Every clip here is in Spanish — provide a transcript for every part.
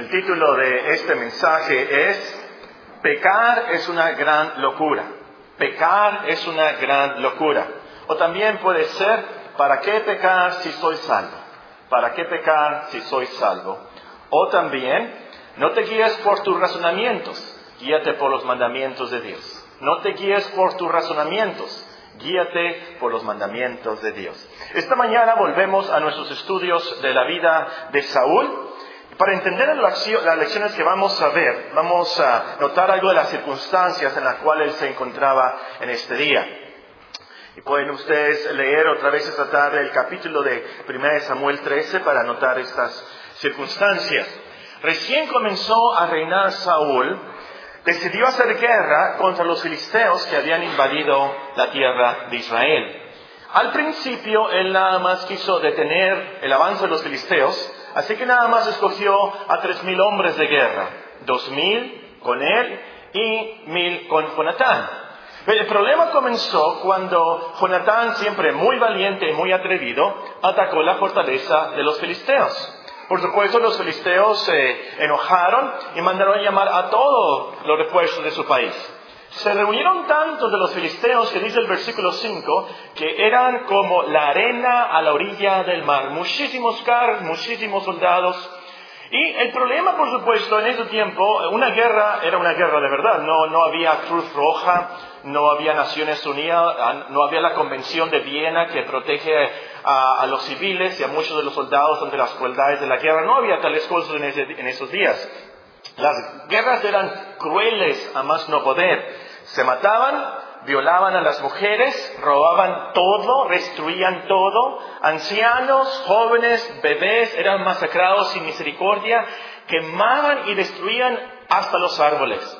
El título de este mensaje es Pecar es una gran locura. Pecar es una gran locura. O también puede ser, ¿para qué pecar si soy salvo? ¿Para qué pecar si soy salvo? O también, no te guíes por tus razonamientos, guíate por los mandamientos de Dios. No te guíes por tus razonamientos, guíate por los mandamientos de Dios. Esta mañana volvemos a nuestros estudios de la vida de Saúl para entender las lecciones que vamos a ver, vamos a notar algo de las circunstancias en las cuales él se encontraba en este día. Y pueden ustedes leer otra vez esta tarde el capítulo de 1 Samuel 13 para notar estas circunstancias. Recién comenzó a reinar Saúl, decidió hacer guerra contra los filisteos que habían invadido la tierra de Israel. Al principio él nada más quiso detener el avance de los filisteos, Así que nada más escogió a tres mil hombres de guerra, dos mil con él y mil con Jonatán. El problema comenzó cuando Jonatán, siempre muy valiente y muy atrevido, atacó la fortaleza de los filisteos. Por supuesto, los filisteos se enojaron y mandaron llamar a todos los refuerzos de su país. Se reunieron tantos de los filisteos que dice el versículo 5 que eran como la arena a la orilla del mar. Muchísimos carros, muchísimos soldados. Y el problema, por supuesto, en ese tiempo, una guerra era una guerra de verdad. No, no había Cruz Roja, no había Naciones Unidas, no había la Convención de Viena que protege a, los civiles y a muchos de los soldados ante las crueldades de la guerra. No había tales cosas en esos días. Las guerras eran crueles a más no poder. Se mataban, violaban a las mujeres, robaban todo, destruían todo. Ancianos, jóvenes, bebés eran masacrados sin misericordia, quemaban y destruían hasta los árboles.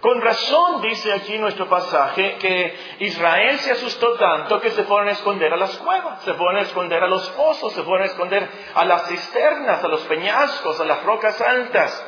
Con razón dice aquí nuestro pasaje que Israel se asustó tanto que se fueron a esconder a las cuevas, se fueron a esconder a los pozos, se fueron a esconder a las cisternas, a los peñascos, a las rocas altas.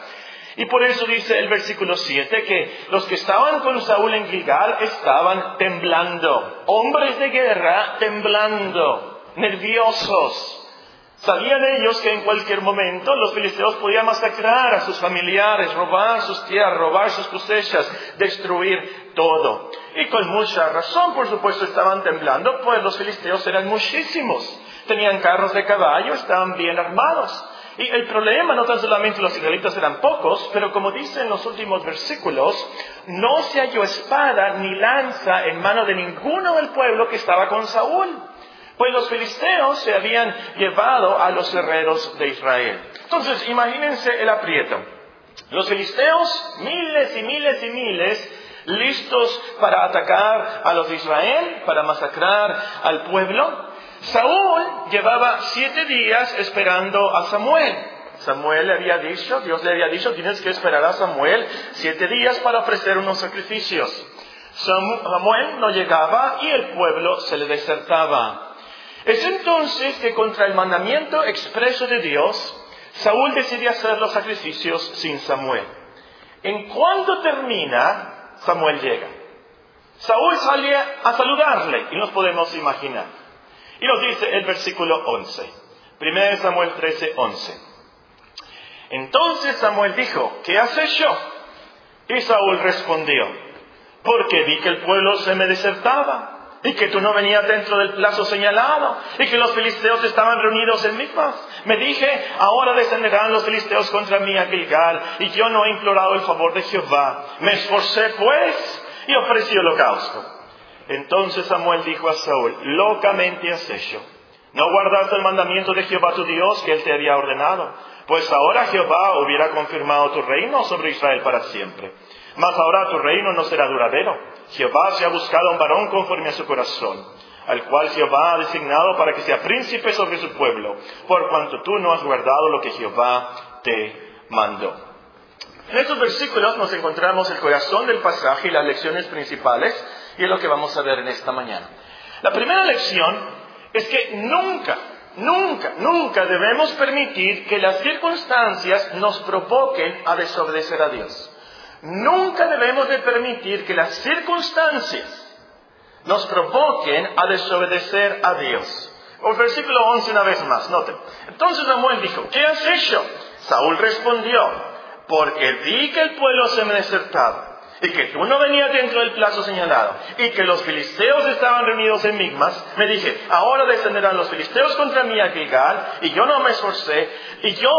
Y por eso dice el versículo 7 que los que estaban con Saúl en Gilgal estaban temblando, hombres de guerra temblando, nerviosos. Sabían ellos que en cualquier momento los filisteos podían masacrar a sus familiares, robar sus tierras, robar sus cosechas, destruir todo. Y con mucha razón, por supuesto, estaban temblando, pues los filisteos eran muchísimos. Tenían carros de caballo, estaban bien armados. Y el problema no tan solamente los israelitas eran pocos, pero como dice en los últimos versículos, no se halló espada ni lanza en mano de ninguno del pueblo que estaba con Saúl. Pues los filisteos se habían llevado a los herreros de Israel. Entonces, imagínense el aprieto. Los filisteos, miles y miles y miles, listos para atacar a los de Israel, para masacrar al pueblo. Saúl llevaba siete días esperando a Samuel. Samuel le había dicho, Dios le había dicho, tienes que esperar a Samuel siete días para ofrecer unos sacrificios. Samuel no llegaba y el pueblo se le desertaba. Es entonces que contra el mandamiento expreso de Dios, Saúl decide hacer los sacrificios sin Samuel. En cuanto termina, Samuel llega. Saúl sale a saludarle y nos podemos imaginar. Y nos dice el versículo 11. 1 Samuel 13, 11. Entonces Samuel dijo, ¿qué has hecho? Y Saúl respondió, porque vi que el pueblo se me desertaba y que tú no venías dentro del plazo señalado, y que los filisteos estaban reunidos en Mifas. Me dije, ahora descenderán los filisteos contra mí a Gilgal, y yo no he implorado el favor de Jehová. Me esforcé pues y ofrecí holocausto. Entonces Samuel dijo a Saúl, locamente has hecho. No guardaste el mandamiento de Jehová tu Dios que él te había ordenado. Pues ahora Jehová hubiera confirmado tu reino sobre Israel para siempre. Mas ahora tu reino no será duradero. Jehová se ha buscado un varón conforme a su corazón, al cual Jehová ha designado para que sea príncipe sobre su pueblo, por cuanto tú no has guardado lo que Jehová te mandó. En estos versículos nos encontramos el corazón del pasaje y las lecciones principales y es lo que vamos a ver en esta mañana. La primera lección es que nunca, nunca, nunca debemos permitir que las circunstancias nos provoquen a desobedecer a Dios. Nunca debemos de permitir que las circunstancias nos provoquen a desobedecer a Dios. Versículo 11 una vez más, noten. Entonces Samuel dijo, ¿qué has hecho? Saúl respondió, porque vi que el pueblo se me desertaba y que tú no venías dentro del plazo señalado, y que los filisteos estaban reunidos en Migmas, me dije, ahora descenderán los filisteos contra mí a Gilgal, y yo no me esforcé, y yo,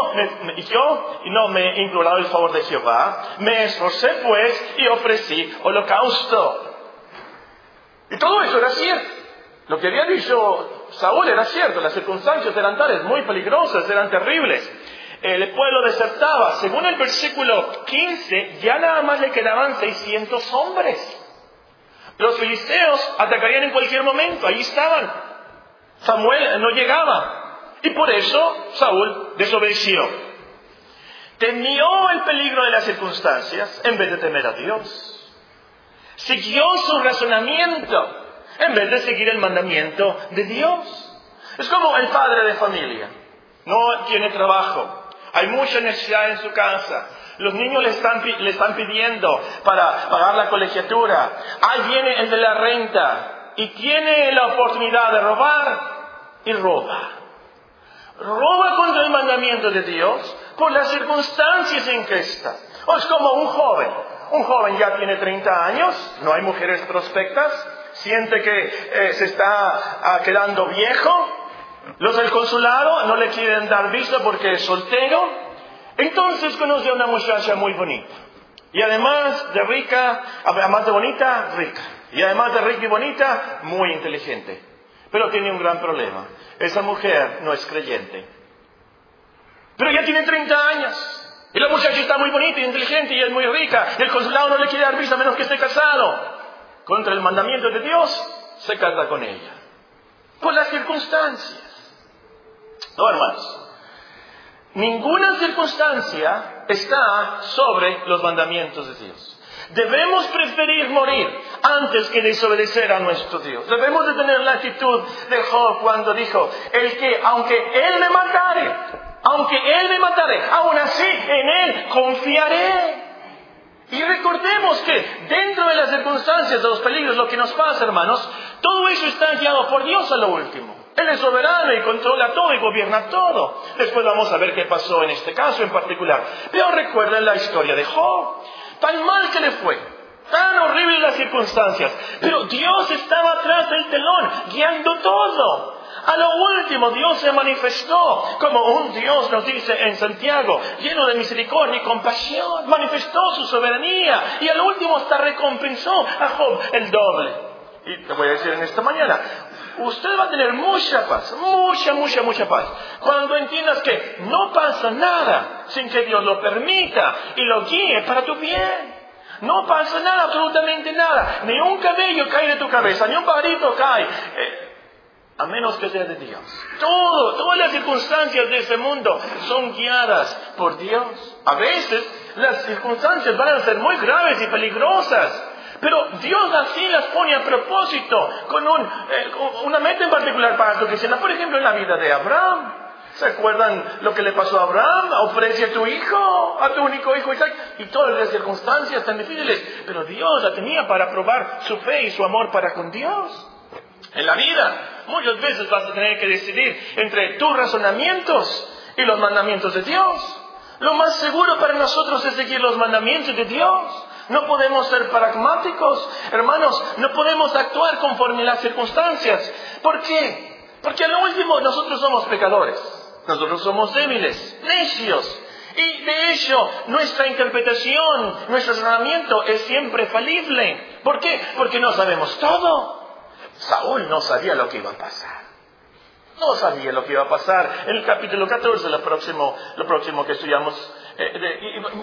y yo no me he implorado el favor de Jehová, me esforcé pues y ofrecí holocausto. Y todo eso era cierto. Lo que había dicho Saúl era cierto, las circunstancias eran tales, muy peligrosas, eran terribles el pueblo desertaba. Según el versículo 15, ya nada más le quedaban 600 hombres. Los filisteos atacarían en cualquier momento, ahí estaban. Samuel no llegaba. Y por eso Saúl desobedeció. Temió el peligro de las circunstancias en vez de temer a Dios. Siguió su razonamiento en vez de seguir el mandamiento de Dios. Es como el padre de familia. No tiene trabajo, hay mucha necesidad en su casa. Los niños le están, le están pidiendo para pagar la colegiatura. Ahí viene el de la renta y tiene la oportunidad de robar y roba. Roba contra el mandamiento de Dios por las circunstancias en que está. O es como un joven. Un joven ya tiene 30 años, no hay mujeres prospectas, siente que eh, se está ah, quedando viejo, los del consulado no le quieren dar visa porque es soltero. Entonces conoce a una muchacha muy bonita. Y además de rica, además de bonita, rica. Y además de rica y bonita, muy inteligente. Pero tiene un gran problema. Esa mujer no es creyente. Pero ya tiene 30 años. Y la muchacha está muy bonita y inteligente y es muy rica. Y el consulado no le quiere dar visa menos que esté casado. Contra el mandamiento de Dios, se casa con ella. Por las circunstancias. No, hermanos. Ninguna circunstancia está sobre los mandamientos de Dios. Debemos preferir morir antes que desobedecer a nuestro Dios. Debemos de tener la actitud de Job cuando dijo, el que, aunque Él me matare, aunque Él me matare, aún así en Él confiaré. Y recordemos que dentro de las circunstancias, de los peligros, lo que nos pasa, hermanos, todo eso está guiado por Dios a lo último. Él es soberano y controla todo y gobierna todo. Después vamos a ver qué pasó en este caso en particular. Pero recuerden la historia de Job. Tan mal que le fue. Tan horrible las circunstancias. Pero Dios estaba atrás del telón, guiando todo. A lo último, Dios se manifestó como un Dios, nos dice en Santiago, lleno de misericordia y compasión. Manifestó su soberanía y al último hasta recompensó a Job el doble. Y te voy a decir en esta mañana, usted va a tener mucha paz, mucha, mucha, mucha paz. Cuando entiendas que no pasa nada sin que Dios lo permita y lo guíe para tu bien. No pasa nada, absolutamente nada. Ni un cabello cae de tu cabeza, ni un pajarito cae. Eh, a menos que sea de Dios. Todo, todas las circunstancias de este mundo son guiadas por Dios. A veces las circunstancias van a ser muy graves y peligrosas. Pero Dios así las pone a propósito, con, un, eh, una meta en particular para su cristiana. Por ejemplo, en la vida de Abraham. ¿Se acuerdan lo que le pasó a Abraham? Ofrece a tu hijo, a tu único hijo Isaac, y todas las circunstancias tan difíciles. Pero Dios la tenía para probar su fe y su amor para con Dios. En la vida, muchas veces vas a tener que decidir entre tus razonamientos y los mandamientos de Dios. Lo más seguro para nosotros es seguir los mandamientos de Dios. No podemos ser pragmáticos, hermanos, no podemos actuar conforme las circunstancias. ¿Por qué? Porque a lo último nosotros somos pecadores, nosotros somos débiles, necios. Y de hecho, nuestra interpretación, nuestro razonamiento es siempre falible. ¿Por qué? Porque no sabemos todo. Saúl no sabía lo que iba a pasar. No sabía lo que iba a pasar. En el capítulo 14, lo próximo, lo próximo que estudiamos, eh,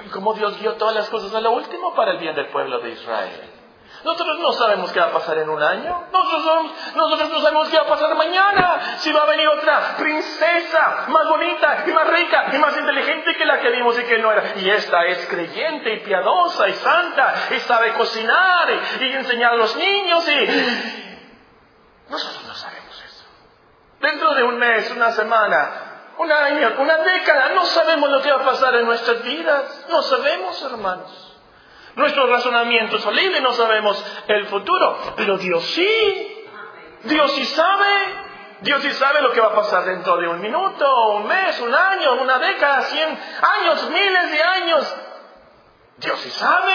y, cómo Dios dio todas las cosas a lo último para el bien del pueblo de Israel. Nosotros no sabemos qué va a pasar en un año. Nosotros, no sabemos qué va a pasar mañana. Si va a venir otra princesa más bonita y más rica y más inteligente que la que vimos y que no era. Y esta es creyente y piadosa y santa y sabe cocinar y, y enseñar a los niños y... Nosotros. Dentro de un mes, una semana, un año, una década. No sabemos lo que va a pasar en nuestras vidas. No sabemos, hermanos. Nuestro razonamiento son no sabemos el futuro. Pero Dios sí. Dios sí sabe. Dios sí sabe lo que va a pasar dentro de un minuto, un mes, un año, una década, cien años, miles de años. Dios sí sabe.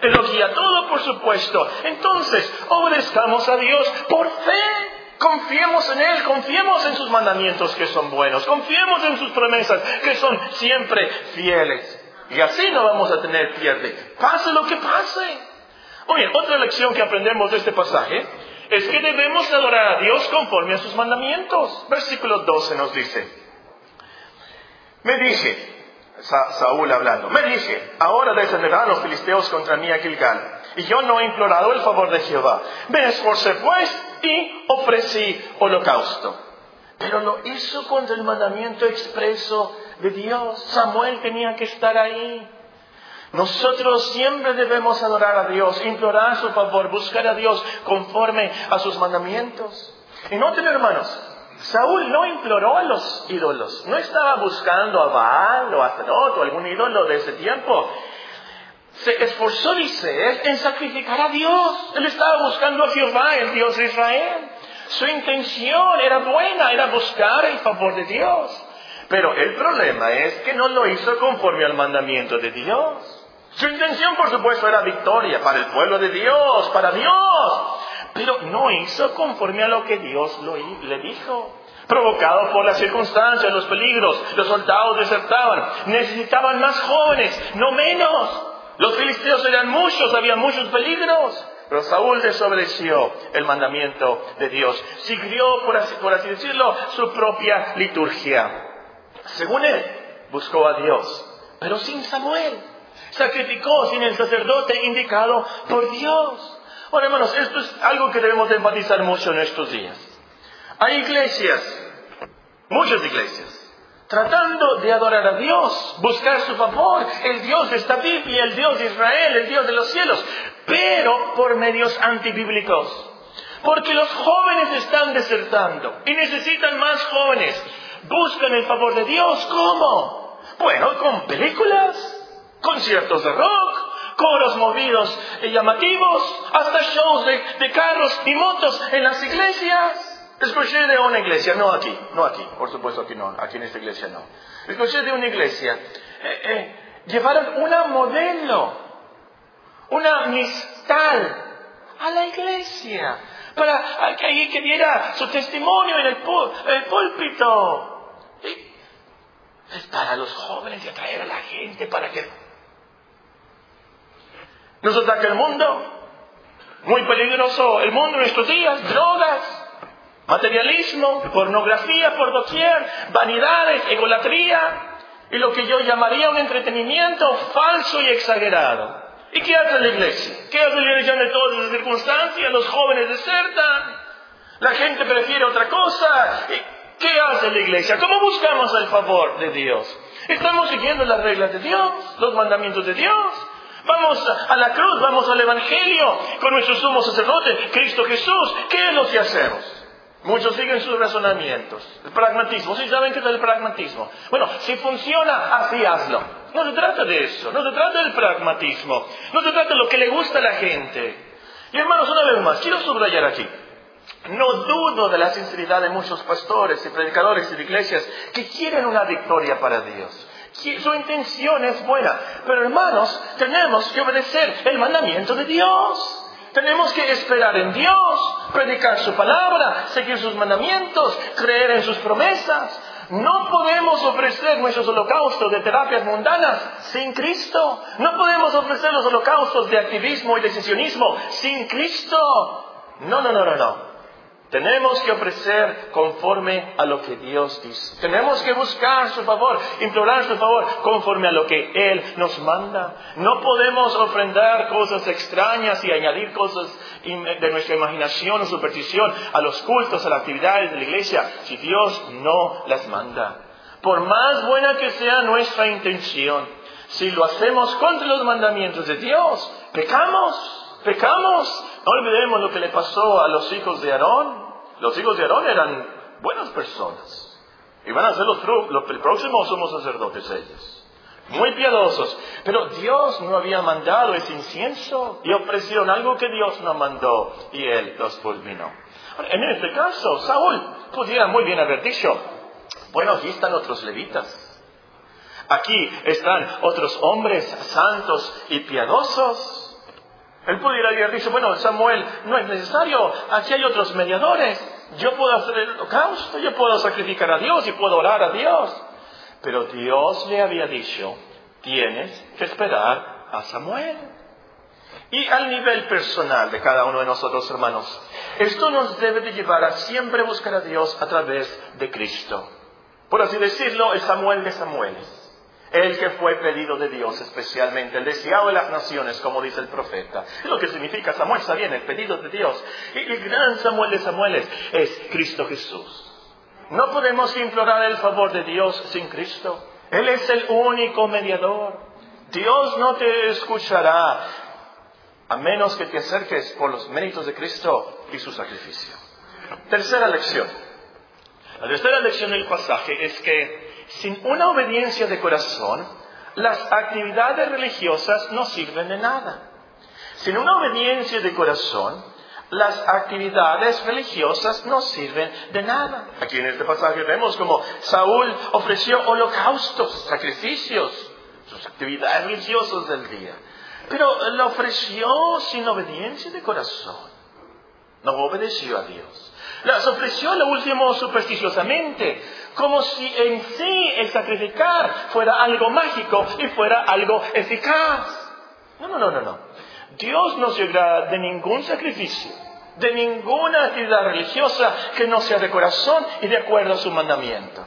Él lo guía todo, por supuesto. Entonces, obedezcamos a Dios por fe. Confiemos en Él, confiemos en sus mandamientos que son buenos, confiemos en sus promesas que son siempre fieles. Y así no vamos a tener pierde. Pase lo que pase. Oye, otra lección que aprendemos de este pasaje es que debemos adorar a Dios conforme a sus mandamientos. Versículo 12 nos dice, me dije, Saúl hablando, me dije, ahora descenderán los filisteos contra mí a Gilgal, y yo no he implorado el favor de Jehová. Me esforcé pues y ofrecí holocausto. Pero lo hizo contra el mandamiento expreso de Dios. Samuel tenía que estar ahí. Nosotros siempre debemos adorar a Dios, implorar su favor, buscar a Dios conforme a sus mandamientos. Y noten, hermanos, Saúl no imploró a los ídolos, no estaba buscando a Baal o a Zerot o algún ídolo de ese tiempo. Se esforzó, dice en sacrificar a Dios. Él estaba buscando a Jehová, el Dios de Israel. Su intención era buena, era buscar el favor de Dios. Pero el problema es que no lo hizo conforme al mandamiento de Dios. Su intención, por supuesto, era victoria para el pueblo de Dios, para Dios. Pero no hizo conforme a lo que Dios le dijo. Provocado por las circunstancias, los peligros, los soldados desertaban. Necesitaban más jóvenes, no menos. Los filisteos eran muchos, había muchos peligros. Pero Saúl desobedeció el mandamiento de Dios. Siguió, por así, por así decirlo, su propia liturgia. Según él, buscó a Dios, pero sin Samuel sacrificó sin el sacerdote indicado por Dios. Bueno, hermanos, esto es algo que debemos enfatizar mucho en estos días. Hay iglesias, muchas iglesias, tratando de adorar a Dios, buscar su favor, el Dios de esta Biblia, el Dios de Israel, el Dios de los cielos, pero por medios antibíblicos. Porque los jóvenes están desertando y necesitan más jóvenes. Buscan el favor de Dios. ¿Cómo? Bueno, con películas, conciertos de rock, coros movidos y llamativos, hasta shows de, carros y motos en las iglesias. Escuché de una iglesia, no aquí, no aquí, por supuesto aquí no, aquí en esta iglesia no. Escuché de una iglesia, eh, eh, llevaron una modelo, una mistal a la iglesia para que, que diera su testimonio en el, el púlpito. Es para los jóvenes y atraer a la gente para que nos ataca el mundo. Muy peligroso el mundo en estos días. Drogas, materialismo, pornografía por doquier, vanidades, egolatría y lo que yo llamaría un entretenimiento falso y exagerado. ¿Y qué hace la iglesia? ¿Qué hace la iglesia de todas las circunstancias? Los jóvenes desertan. La gente prefiere otra cosa. ¿Qué hace la iglesia? ¿Cómo buscamos el favor de Dios? ¿Estamos siguiendo las reglas de Dios? ¿Los mandamientos de Dios? Vamos a la cruz, vamos al Evangelio con nuestro sumo sacerdote, Cristo Jesús. ¿Qué es lo que hacemos? Muchos siguen sus razonamientos. El pragmatismo. ¿Sí saben qué es el pragmatismo? Bueno, si funciona, así hazlo. No se trata de eso. No se trata del pragmatismo. No se trata de lo que le gusta a la gente. Y hermanos, una vez más, quiero subrayar aquí. No dudo de la sinceridad de muchos pastores y predicadores y de iglesias que quieren una victoria para Dios su intención es buena. Pero hermanos, tenemos que obedecer el mandamiento de Dios. Tenemos que esperar en Dios, predicar su palabra, seguir sus mandamientos, creer en sus promesas. No podemos ofrecer nuestros holocaustos de terapias mundanas sin Cristo. No podemos ofrecer los holocaustos de activismo y decisionismo sin Cristo. No, no, no, no, no. Tenemos que ofrecer conforme a lo que Dios dice. Tenemos que buscar su favor, implorar su favor conforme a lo que Él nos manda. No podemos ofrendar cosas extrañas y añadir cosas de nuestra imaginación o superstición a los cultos, a las actividades de la iglesia, si Dios no las manda. Por más buena que sea nuestra intención, si lo hacemos contra los mandamientos de Dios, pecamos, pecamos. No olvidemos lo que le pasó a los hijos de Aarón. Los hijos de Aarón eran buenas personas. Y van a ser los, los próximos somos sacerdotes ellos. Muy piadosos. Pero Dios no había mandado ese incienso y ofrecieron algo que Dios no mandó y él los fulminó. En este caso, Saúl pudiera muy bien haber dicho, bueno, aquí están otros levitas. Aquí están otros hombres santos y piadosos. Él pudiera haber dicho, bueno, Samuel, no es necesario, aquí hay otros mediadores. Yo puedo hacer el holocausto, yo puedo sacrificar a Dios y puedo orar a Dios. Pero Dios le había dicho, tienes que esperar a Samuel. Y al nivel personal de cada uno de nosotros, hermanos, esto nos debe de llevar a siempre buscar a Dios a través de Cristo. Por así decirlo, el Samuel de Samueles. El que fue pedido de Dios especialmente, el deseado de las naciones, como dice el profeta. Lo que significa Samuel, está bien, el pedido de Dios. Y el gran Samuel de Samueles es Cristo Jesús. No podemos implorar el favor de Dios sin Cristo. Él es el único mediador. Dios no te escuchará a menos que te acerques por los méritos de Cristo y su sacrificio. Tercera lección. La tercera lección del pasaje es que sin una obediencia de corazón, las actividades religiosas no sirven de nada. Sin una obediencia de corazón, las actividades religiosas no sirven de nada. Aquí en este pasaje vemos como Saúl ofreció holocaustos, sacrificios, sus actividades religiosas del día. Pero lo ofreció sin obediencia de corazón. No obedeció a Dios. Las ofreció lo último supersticiosamente, como si en sí el sacrificar fuera algo mágico y fuera algo eficaz. No, no, no, no, no. Dios no se agrada de ningún sacrificio, de ninguna actividad religiosa que no sea de corazón y de acuerdo a su mandamiento.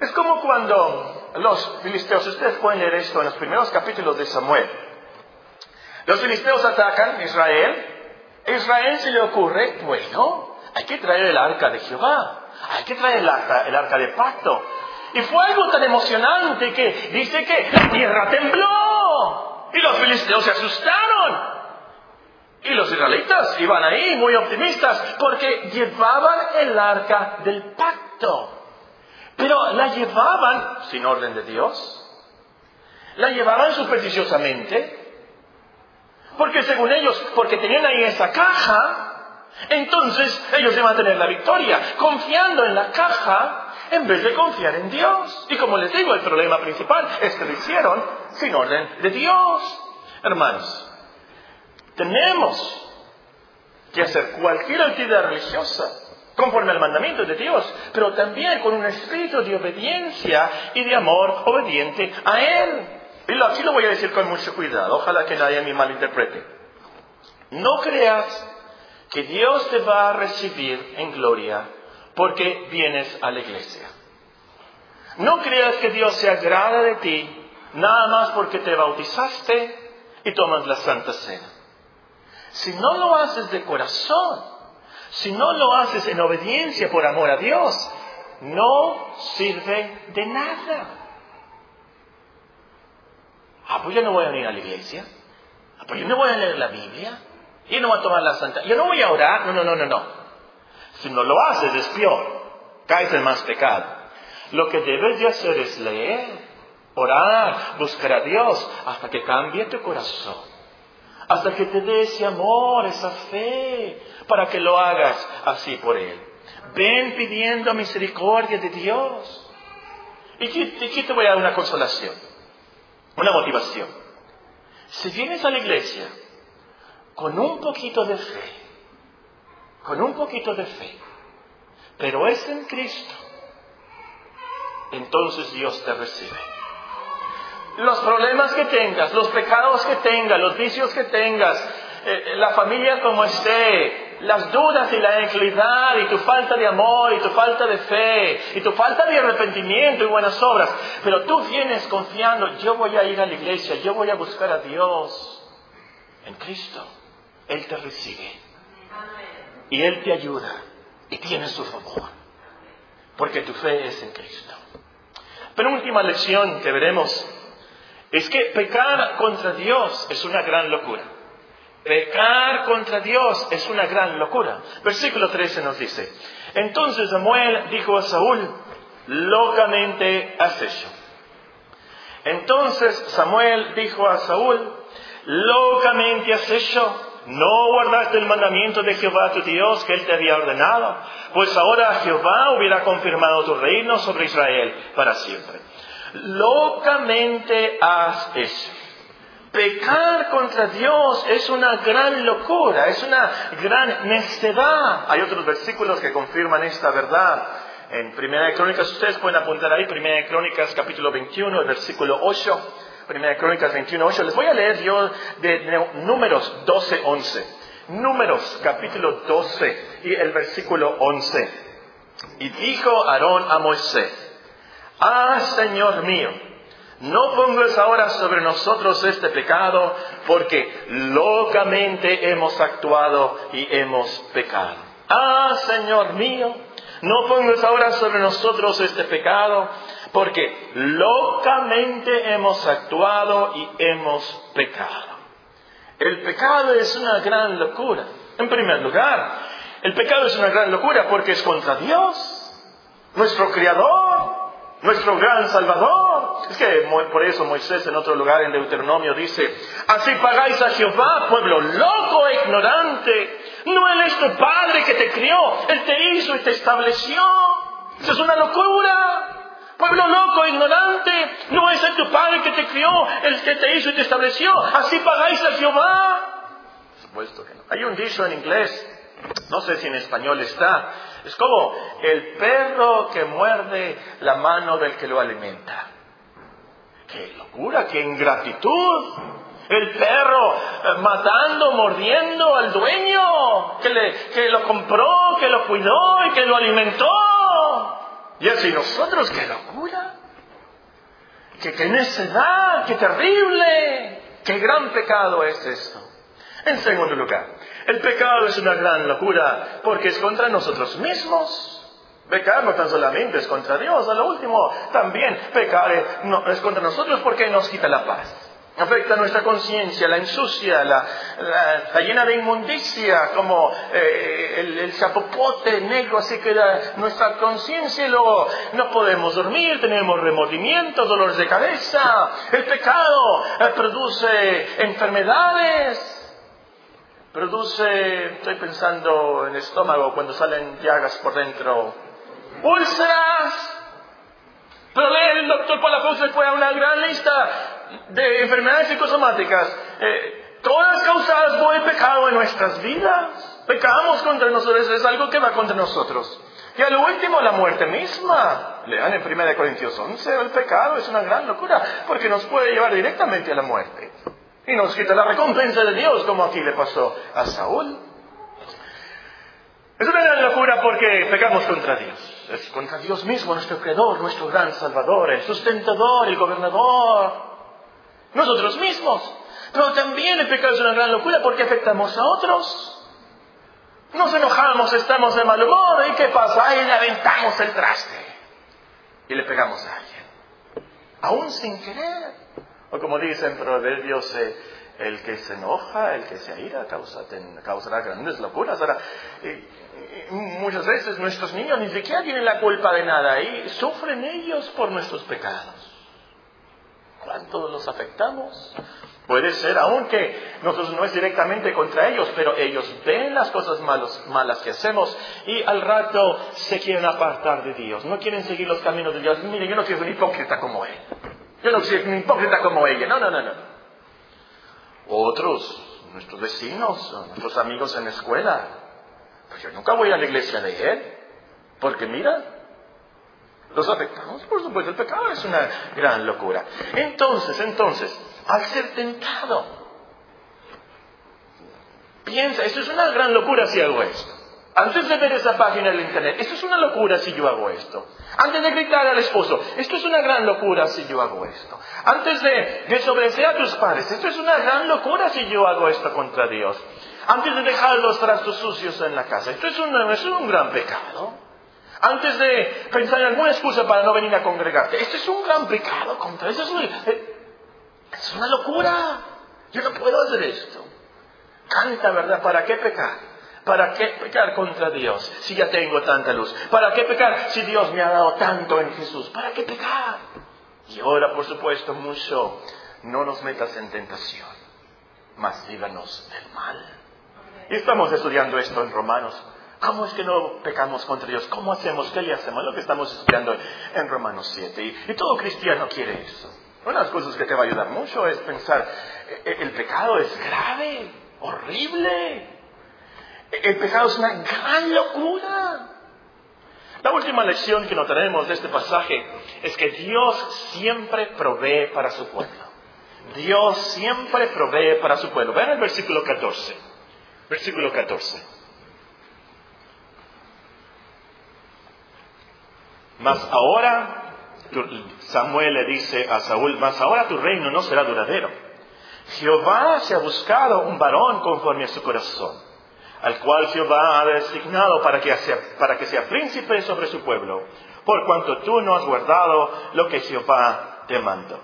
Es como cuando los filisteos, ustedes pueden leer esto en los primeros capítulos de Samuel. Los filisteos atacan a Israel. A Israel se le ocurre, bueno, hay que traer el arca de Jehová, hay que traer el arca, el arca de pacto. Y fue algo tan emocionante que dice que la tierra tembló y los filisteos se asustaron. Y los israelitas iban ahí muy optimistas porque llevaban el arca del pacto. Pero la llevaban sin orden de Dios. La llevaban supersticiosamente. Porque según ellos, porque tenían ahí esa caja, entonces ellos iban a tener la victoria, confiando en la caja en vez de confiar en Dios. Y como les digo, el problema principal es que lo hicieron sin orden de Dios. Hermanos, tenemos que hacer cualquier actividad religiosa conforme al mandamiento de Dios, pero también con un espíritu de obediencia y de amor obediente a Él. Y aquí lo voy a decir con mucho cuidado, ojalá que nadie me malinterprete. No creas que Dios te va a recibir en gloria porque vienes a la iglesia. No creas que Dios se agrada de ti nada más porque te bautizaste y tomas la Santa Cena. Si no lo haces de corazón, si no lo haces en obediencia por amor a Dios, no sirve de nada. Ah, pues yo no voy a venir a la iglesia. Ah, pues yo no voy a leer la Biblia. Yo no voy a tomar la Santa. Yo no voy a orar. No, no, no, no, no. Si no lo haces es peor. Caes en más pecado. Lo que debes de hacer es leer, orar, buscar a Dios hasta que cambie tu corazón. Hasta que te dé ese amor, esa fe, para que lo hagas así por Él. Ven pidiendo misericordia de Dios. Y aquí te voy a dar una consolación, una motivación. Si vienes a la iglesia con un poquito de fe, con un poquito de fe, pero es en Cristo, entonces Dios te recibe. Los problemas que tengas, los pecados que tengas, los vicios que tengas, eh, la familia como esté, las dudas y la inclinación y tu falta de amor y tu falta de fe y tu falta de arrepentimiento y buenas obras, pero tú vienes confiando, yo voy a ir a la iglesia, yo voy a buscar a Dios en Cristo. Él te recibe y Él te ayuda y tiene su favor, porque tu fe es en Cristo. Penúltima lección que veremos es que pecar contra Dios es una gran locura. Pecar contra Dios es una gran locura. Versículo 13 nos dice, entonces Samuel dijo a Saúl, locamente has hecho. Entonces Samuel dijo a Saúl, locamente has hecho, no guardaste el mandamiento de Jehová tu Dios que él te había ordenado, pues ahora Jehová hubiera confirmado tu reino sobre Israel para siempre. Locamente haz eso. Pecar contra Dios es una gran locura, es una gran necedad. Hay otros versículos que confirman esta verdad. En Primera de Crónicas, ustedes pueden apuntar ahí, Primera de Crónicas capítulo 21, el versículo 8. Primera de Crónicas 21, 8. Les voy a leer yo de, Números 12, 11. Números capítulo 12 y el versículo 11. Y dijo Aarón a Moisés, Ah, Señor mío, no pongas ahora sobre nosotros este pecado, porque locamente hemos actuado y hemos pecado. Ah, Señor mío, no pongas ahora sobre nosotros este pecado, porque locamente hemos actuado y hemos pecado. El pecado es una gran locura. En primer lugar, el pecado es una gran locura porque es contra Dios, nuestro Creador, nuestro gran Salvador. Es que por eso Moisés en otro lugar en Deuteronomio dice, así pagáis a Jehová, pueblo loco e ignorante. No Él es tu Padre que te crió, Él te hizo y te estableció. Eso es una locura. Pueblo loco, ignorante, no es el tu Padre que te crió, el que te hizo y te estableció. Así pagáis a Jehová. Supuesto que no. Hay un dicho en inglés, no sé si en español está, es como el perro que muerde la mano del que lo alimenta. ¡Qué locura, qué ingratitud! El perro eh, matando, mordiendo al dueño que, le, que lo compró, que lo cuidó y que lo alimentó. Y así nosotros, qué locura, qué, qué necedad, qué terrible, qué gran pecado es esto. En segundo lugar, el pecado es una gran locura porque es contra nosotros mismos. Pecar no tan solamente es contra Dios, a lo último también pecar es contra nosotros porque nos quita la paz afecta nuestra conciencia, la ensucia, la, llena de inmundicia, como eh, el, el, negro, así queda nuestra conciencia y luego no podemos dormir, tenemos remordimientos, dolores de cabeza. El pecado eh, produce enfermedades, produce, estoy pensando en el estómago cuando salen llagas por dentro, úlceras. Pero lee el doctor Palafox después a una gran lista de enfermedades psicosomáticas, eh, todas causadas por el pecado en nuestras vidas. Pecamos contra nosotros, es algo que va contra nosotros. Y al último, la muerte misma. Lean en 1 Corintios 11, el pecado es una gran locura, porque nos puede llevar directamente a la muerte. Y nos quita la recompensa de Dios, como aquí le pasó a Saúl. Es una gran locura porque pecamos contra Dios. Es contra Dios mismo, nuestro creador, nuestro gran salvador, el sustentador, el gobernador, nosotros mismos. Pero también el pecado es una gran locura porque afectamos a otros. Nos enojamos, estamos de mal humor, ¿y qué pasa? Ahí le aventamos el traste y le pegamos a alguien. Aún sin querer. O como dicen Proverbios, eh, el que se enoja, el que se aira, causa, causará grandes locuras. Ahora, muchas veces nuestros niños ni siquiera tienen la culpa de nada y sufren ellos por nuestros pecados. ¿Cuánto los afectamos? Puede ser, aunque nosotros no es directamente contra ellos, pero ellos ven las cosas malas que hacemos y al rato se quieren apartar de Dios. No quieren seguir los caminos de Dios. Mire, yo no quiero ser un hipócrita como él. Yo no quiero ser un hipócrita como ella. No, no, no, no. Otros, nuestros vecinos, nuestros amigos en la escuela. Pues yo nunca voy a la iglesia de él. Porque mira, ¿Los afectamos? Por supuesto, el pecado es una gran locura. Entonces, entonces, al ser tentado, piensa, esto es una gran locura si hago esto. Antes de ver esa página del internet, esto es una locura si yo hago esto. Antes de gritar al esposo, esto es una gran locura si yo hago esto. Antes de desobedecer a tus padres, esto es una gran locura si yo hago esto contra Dios. Antes de dejar los trastos sucios en la casa, esto es, es un gran pecado antes de pensar en alguna excusa para no venir a congregarte. Esto es un gran pecado contra eso. Es, eh, es una locura. Yo no puedo hacer esto. Canta, ¿verdad? ¿Para qué pecar? ¿Para qué pecar contra Dios si ya tengo tanta luz? ¿Para qué pecar si Dios me ha dado tanto en Jesús? ¿Para qué pecar? Y ahora, por supuesto, mucho, no nos metas en tentación, mas líbranos del mal. Y estamos estudiando esto en Romanos. ¿Cómo es que no pecamos contra Dios? ¿Cómo hacemos? ¿Qué le hacemos? Lo que estamos estudiando en Romanos 7. Y, y todo cristiano quiere eso. Una de las cosas que te va a ayudar mucho es pensar, e, el pecado es grave, horrible. El pecado es una gran locura. La última lección que notaremos de este pasaje es que Dios siempre provee para su pueblo. Dios siempre provee para su pueblo. Vean el versículo 14. Versículo 14. Mas ahora, Samuel le dice a Saúl, mas ahora tu reino no será duradero. Jehová se ha buscado un varón conforme a su corazón al cual Jehová ha designado para que, sea, para que sea príncipe sobre su pueblo, por cuanto tú no has guardado lo que Jehová te mandó.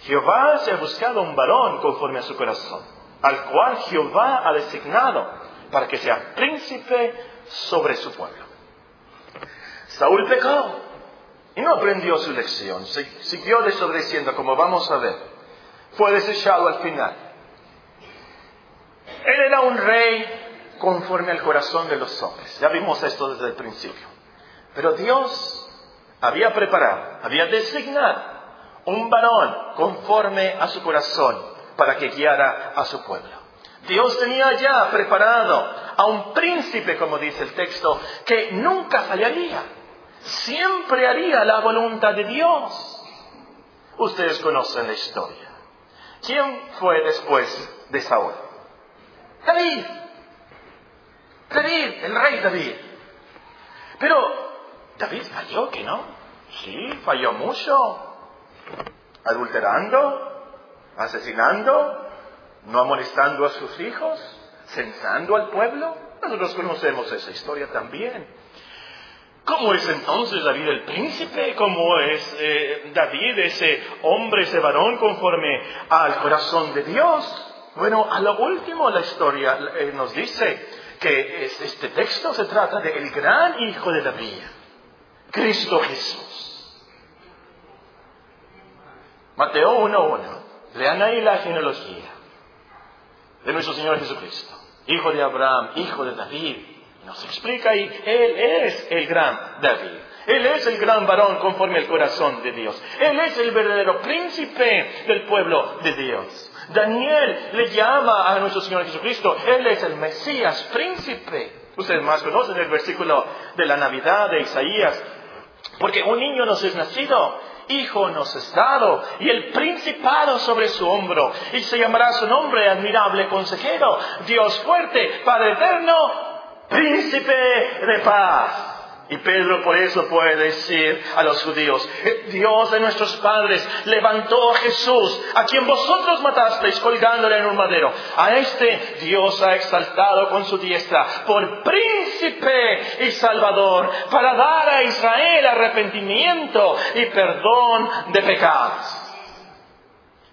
Jehová se ha buscado un varón conforme a su corazón, al cual Jehová ha designado para que sea príncipe sobre su pueblo. Saúl pecó y no aprendió su lección, siguió desobedeciendo, como vamos a ver. Fue desechado al final. Él era un rey conforme al corazón de los hombres. Ya vimos esto desde el principio. Pero Dios había preparado, había designado un varón conforme a su corazón para que guiara a su pueblo. Dios tenía ya preparado a un príncipe, como dice el texto, que nunca fallaría. Siempre haría la voluntad de Dios. Ustedes conocen la historia. ¿Quién fue después de Saúl? David. David, el rey David. Pero David falló, ¿que no? Sí, falló mucho. Adulterando, asesinando, no amonestando a sus hijos, censando al pueblo. Nosotros conocemos esa historia también. ¿Cómo es entonces David el príncipe? ¿Cómo es eh, David ese hombre, ese varón conforme al corazón de Dios? Bueno, a lo último la historia eh, nos dice que este texto se trata del gran hijo de David, Cristo Jesús. Mateo 1.1. Lean ahí la genealogía de nuestro Señor Jesucristo, hijo de Abraham, hijo de David. Nos explica ahí, Él es el gran David. Él es el gran varón conforme al corazón de Dios. Él es el verdadero príncipe del pueblo de Dios. Daniel le llama a nuestro Señor Jesucristo, Él es el Mesías, príncipe. Ustedes más conocen el versículo de la Navidad de Isaías, porque un niño nos es nacido, hijo nos es dado, y el principado sobre su hombro, y se llamará su nombre admirable consejero, Dios fuerte, Padre eterno, príncipe de paz. Y Pedro por eso puede decir a los judíos, eh, Dios de nuestros padres levantó a Jesús, a quien vosotros matasteis colgándole en un madero. A este Dios ha exaltado con su diestra por príncipe y salvador, para dar a Israel arrepentimiento y perdón de pecados.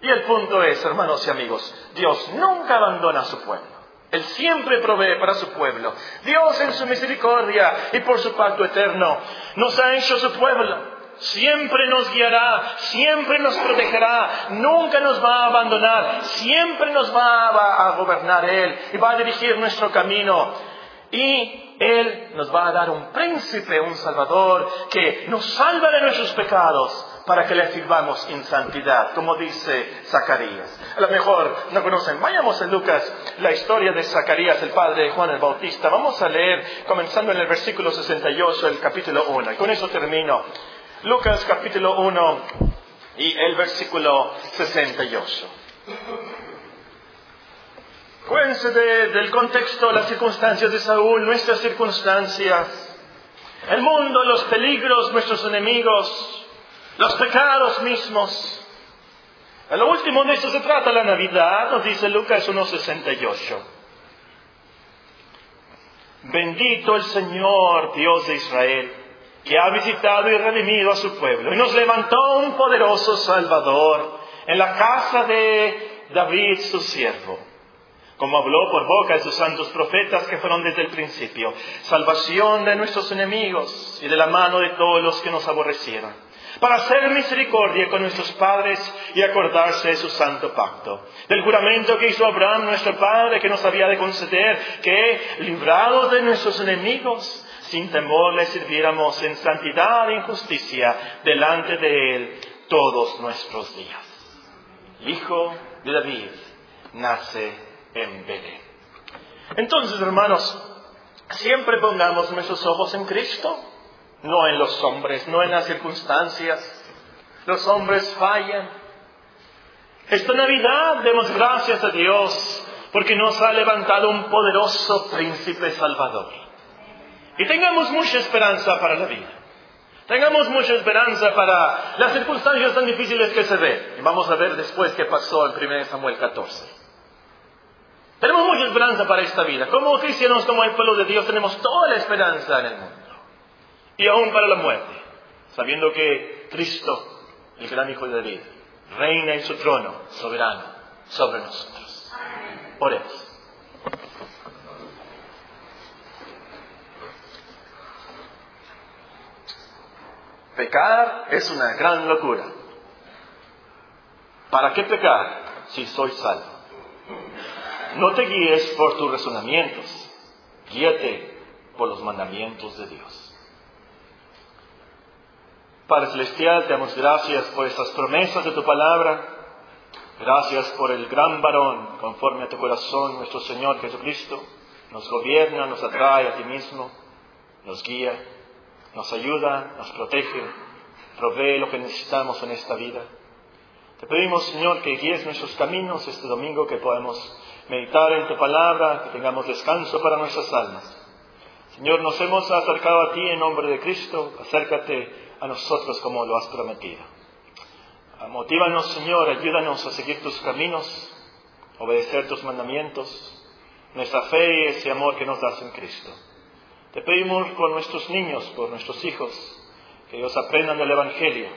Y el punto es, hermanos y amigos, Dios nunca abandona a su pueblo. Él siempre provee para su pueblo. Dios en su misericordia y por su pacto eterno nos ha hecho su pueblo. Siempre nos guiará, siempre nos protegerá, nunca nos va a abandonar, siempre nos va a, gobernar Él y va a dirigir nuestro camino. Y Él nos va a dar un príncipe, un salvador, que nos salva de nuestros pecados para que le sirvamos en santidad, como dice Zacarías. A lo mejor no conocen, vayamos a Lucas, la historia de Zacarías, el padre de Juan el Bautista. Vamos a leer, comenzando en el versículo 68, el capítulo 1. Y con eso termino. Lucas capítulo 1 y el versículo 68. Cuéntense del contexto, las circunstancias de Saúl, nuestras circunstancias, el mundo, los peligros, nuestros enemigos, los pecados mismos. A lo último de eso se trata la Navidad, nos dice Lucas 1.68. Bendito el Señor, Dios de Israel, que ha visitado y redimido a su pueblo y nos levantó un poderoso Salvador en la casa de David, su siervo, como habló por boca de sus santos profetas que fueron desde el principio, salvación de nuestros enemigos y de la mano de todos los que nos aborrecieron para hacer misericordia con nuestros padres y acordarse de su santo pacto, del juramento que hizo Abraham nuestro Padre, que nos había de conceder que, librados de nuestros enemigos, sin temor le sirviéramos en santidad e injusticia delante de Él todos nuestros días. El Hijo de David nace en Belén. Entonces, hermanos, siempre pongamos nuestros ojos en Cristo no en los hombres, no en las circunstancias. Los hombres fallan. Esta Navidad demos gracias a Dios porque nos ha levantado un poderoso príncipe salvador. Y tengamos mucha esperanza para la vida. Tengamos mucha esperanza para las circunstancias tan difíciles que se ven. Y vamos a ver después qué pasó en 1 Samuel 14. Tenemos mucha esperanza para esta vida. Como cristianos, como el pueblo de Dios, tenemos toda la esperanza en el mundo y aún para la muerte, sabiendo que Cristo, el gran Hijo de David, reina en su trono soberano sobre nosotros. Oremos. Pecar es una gran locura. ¿Para qué pecar si soy salvo? No te guíes por tus razonamientos, guíate por los mandamientos de Dios. Padre Celestial, te damos gracias por estas promesas de tu palabra. Gracias por el gran varón conforme a tu corazón, nuestro Señor Jesucristo. Nos gobierna, nos atrae a ti mismo, nos guía, nos ayuda, nos protege, provee lo que necesitamos en esta vida. Te pedimos, Señor, que guíes nuestros caminos este domingo, que podamos meditar en tu palabra, que tengamos descanso para nuestras almas. Señor, nos hemos acercado a ti en nombre de Cristo. Acércate a nosotros como lo has prometido. Motívanos, Señor, ayúdanos a seguir tus caminos, obedecer tus mandamientos, nuestra fe y ese amor que nos das en Cristo. Te pedimos por nuestros niños, por nuestros hijos, que ellos aprendan del Evangelio.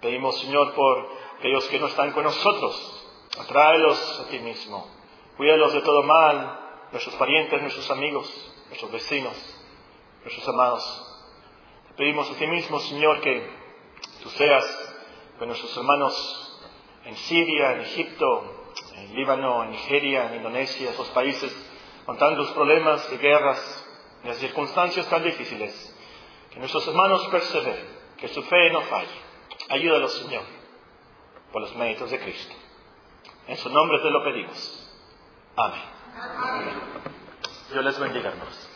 Pedimos, Señor, por aquellos que no están con nosotros, atráelos a ti mismo. Cuídalos de todo mal, nuestros parientes, nuestros amigos, nuestros vecinos, nuestros amados. Pedimos a ti mismo, Señor, que tú seas con nuestros hermanos en Siria, en Egipto, en Líbano, en Nigeria, en Indonesia, esos países con tantos problemas de guerras, y las circunstancias tan difíciles. Que nuestros hermanos perseveren, que su fe no falle. Ayúdalos, Señor, por los méritos de Cristo. En su nombre te lo pedimos. Amén. Amén. Dios les bendiga, hermanos.